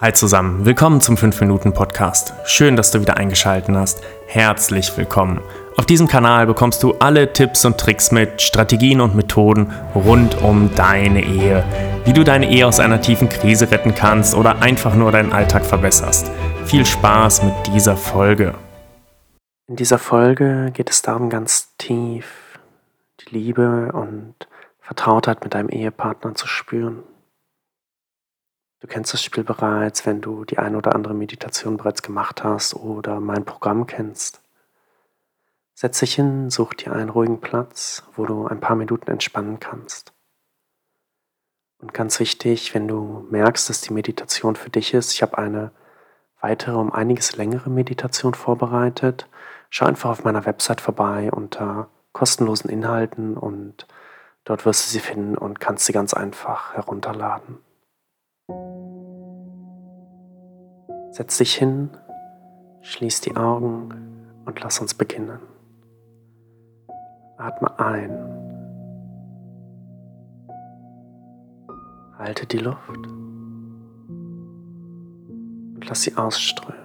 Hi zusammen, willkommen zum 5-Minuten-Podcast. Schön, dass du wieder eingeschaltet hast. Herzlich willkommen. Auf diesem Kanal bekommst du alle Tipps und Tricks mit, Strategien und Methoden rund um deine Ehe. Wie du deine Ehe aus einer tiefen Krise retten kannst oder einfach nur deinen Alltag verbesserst. Viel Spaß mit dieser Folge. In dieser Folge geht es darum, ganz tief die Liebe und Vertrautheit mit deinem Ehepartner zu spüren. Du kennst das Spiel bereits, wenn du die eine oder andere Meditation bereits gemacht hast oder mein Programm kennst. Setz dich hin, such dir einen ruhigen Platz, wo du ein paar Minuten entspannen kannst. Und ganz wichtig, wenn du merkst, dass die Meditation für dich ist, ich habe eine weitere, um einiges längere Meditation vorbereitet. Schau einfach auf meiner Website vorbei unter kostenlosen Inhalten und dort wirst du sie finden und kannst sie ganz einfach herunterladen. Setz dich hin, schließ die Augen und lass uns beginnen. Atme ein. Halte die Luft und lass sie ausströmen.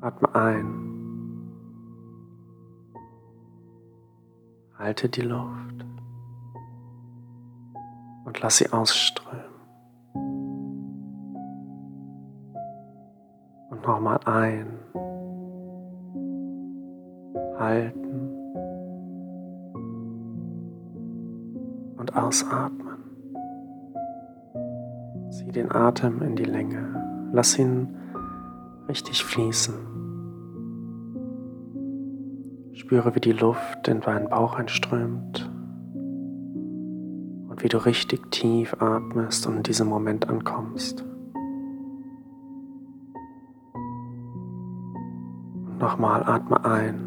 Atme ein. Halte die Luft lass sie ausströmen. Und nochmal ein, halten und ausatmen. Zieh den Atem in die Länge, lass ihn richtig fließen. Spüre, wie die Luft in deinen Bauch einströmt wie du richtig tief atmest und in diesem Moment ankommst. Und nochmal atme ein.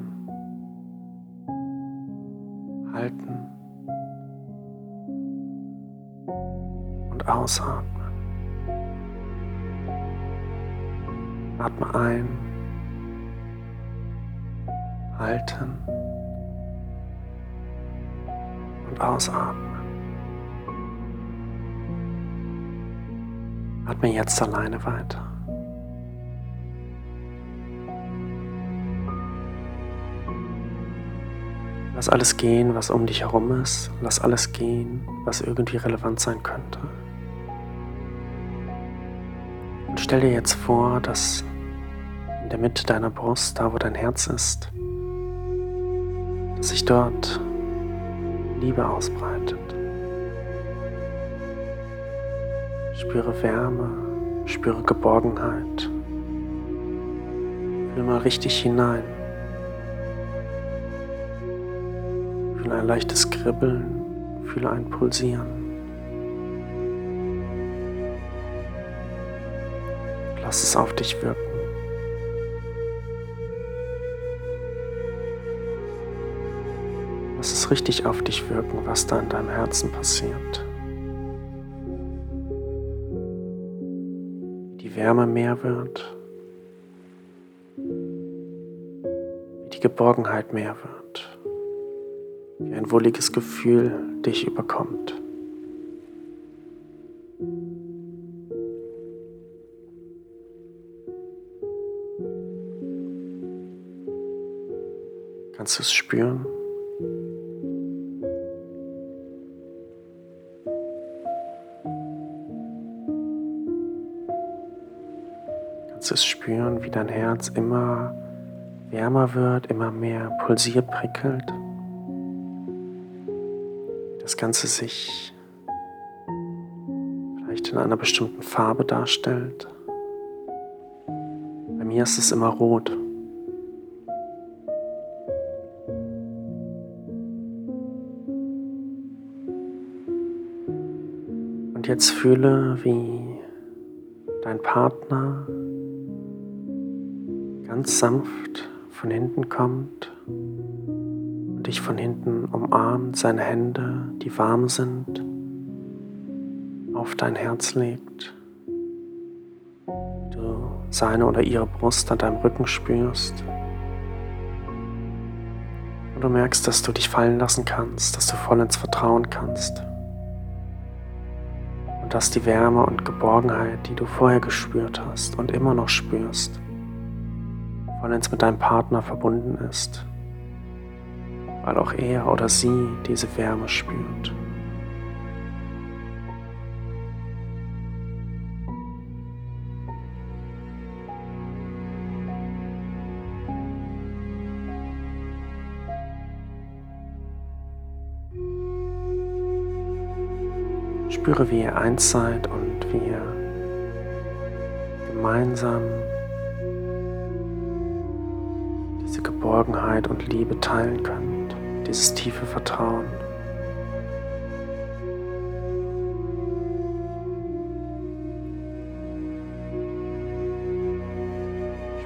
Halten. Und ausatmen. Atme ein. Halten. Und ausatmen. Atme jetzt alleine weiter. Lass alles gehen, was um dich herum ist. Lass alles gehen, was irgendwie relevant sein könnte. Und stell dir jetzt vor, dass in der Mitte deiner Brust, da wo dein Herz ist, dass sich dort Liebe ausbreitet. Spüre Wärme, spüre Geborgenheit. Fühl mal richtig hinein. Fühle ein leichtes Kribbeln, fühle ein Pulsieren. Lass es auf dich wirken. Lass es richtig auf dich wirken, was da in deinem Herzen passiert. Die Wärme mehr wird, wie die Geborgenheit mehr wird, wie ein wohliges Gefühl dich überkommt. Kannst du es spüren? Es spüren, wie dein Herz immer wärmer wird, immer mehr pulsiert, prickelt. Das Ganze sich vielleicht in einer bestimmten Farbe darstellt. Bei mir ist es immer rot. Und jetzt fühle, wie dein Partner ganz sanft von hinten kommt und dich von hinten umarmt, seine Hände, die warm sind, auf dein Herz legt. Du seine oder ihre Brust an deinem Rücken spürst. Und du merkst, dass du dich fallen lassen kannst, dass du voll ins Vertrauen kannst. und dass die Wärme und Geborgenheit, die du vorher gespürt hast und immer noch spürst, vollends mit deinem Partner verbunden ist, weil auch er oder sie diese Wärme spürt. Spüre, wie ihr eins seid und wie ihr gemeinsam Geborgenheit und Liebe teilen könnt, dieses tiefe Vertrauen.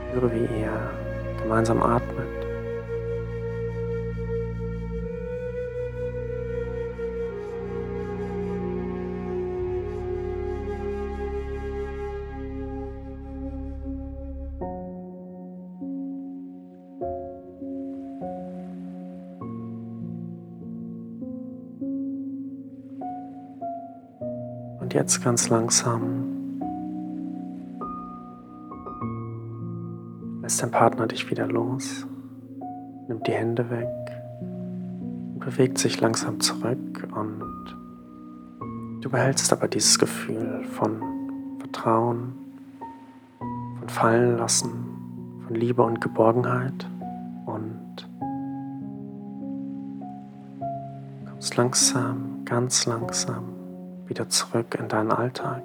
Spüre, wie ihr gemeinsam atmet. Jetzt ganz langsam. Lässt dein Partner dich wieder los, nimmt die Hände weg und bewegt sich langsam zurück und du behältst aber dieses Gefühl von Vertrauen, von Fallen lassen, von Liebe und Geborgenheit und kommst langsam, ganz langsam wieder zurück in deinen Alltag.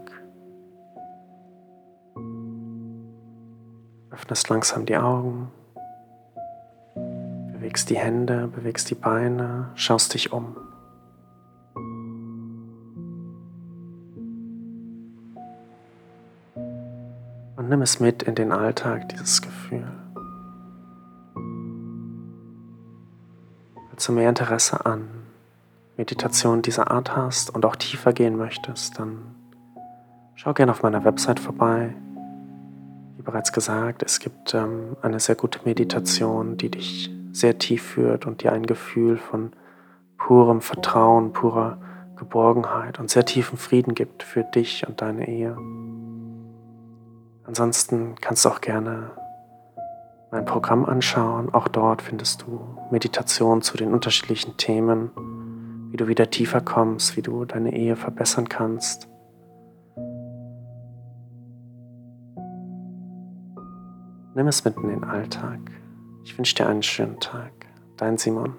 Öffnest langsam die Augen, bewegst die Hände, bewegst die Beine, schaust dich um. Und nimm es mit in den Alltag, dieses Gefühl. Falls du mehr Interesse an Meditation dieser Art hast und auch tiefer gehen möchtest, dann schau gerne auf meiner Website vorbei. Wie bereits gesagt, es gibt ähm, eine sehr gute Meditation, die dich sehr tief führt und dir ein Gefühl von purem Vertrauen, purer Geborgenheit und sehr tiefen Frieden gibt für dich und deine Ehe. Ansonsten kannst du auch gerne mein Programm anschauen. Auch dort findest du Meditation zu den unterschiedlichen Themen wie du wieder tiefer kommst, wie du deine Ehe verbessern kannst. Nimm es mit in den Alltag. Ich wünsche dir einen schönen Tag. Dein Simon.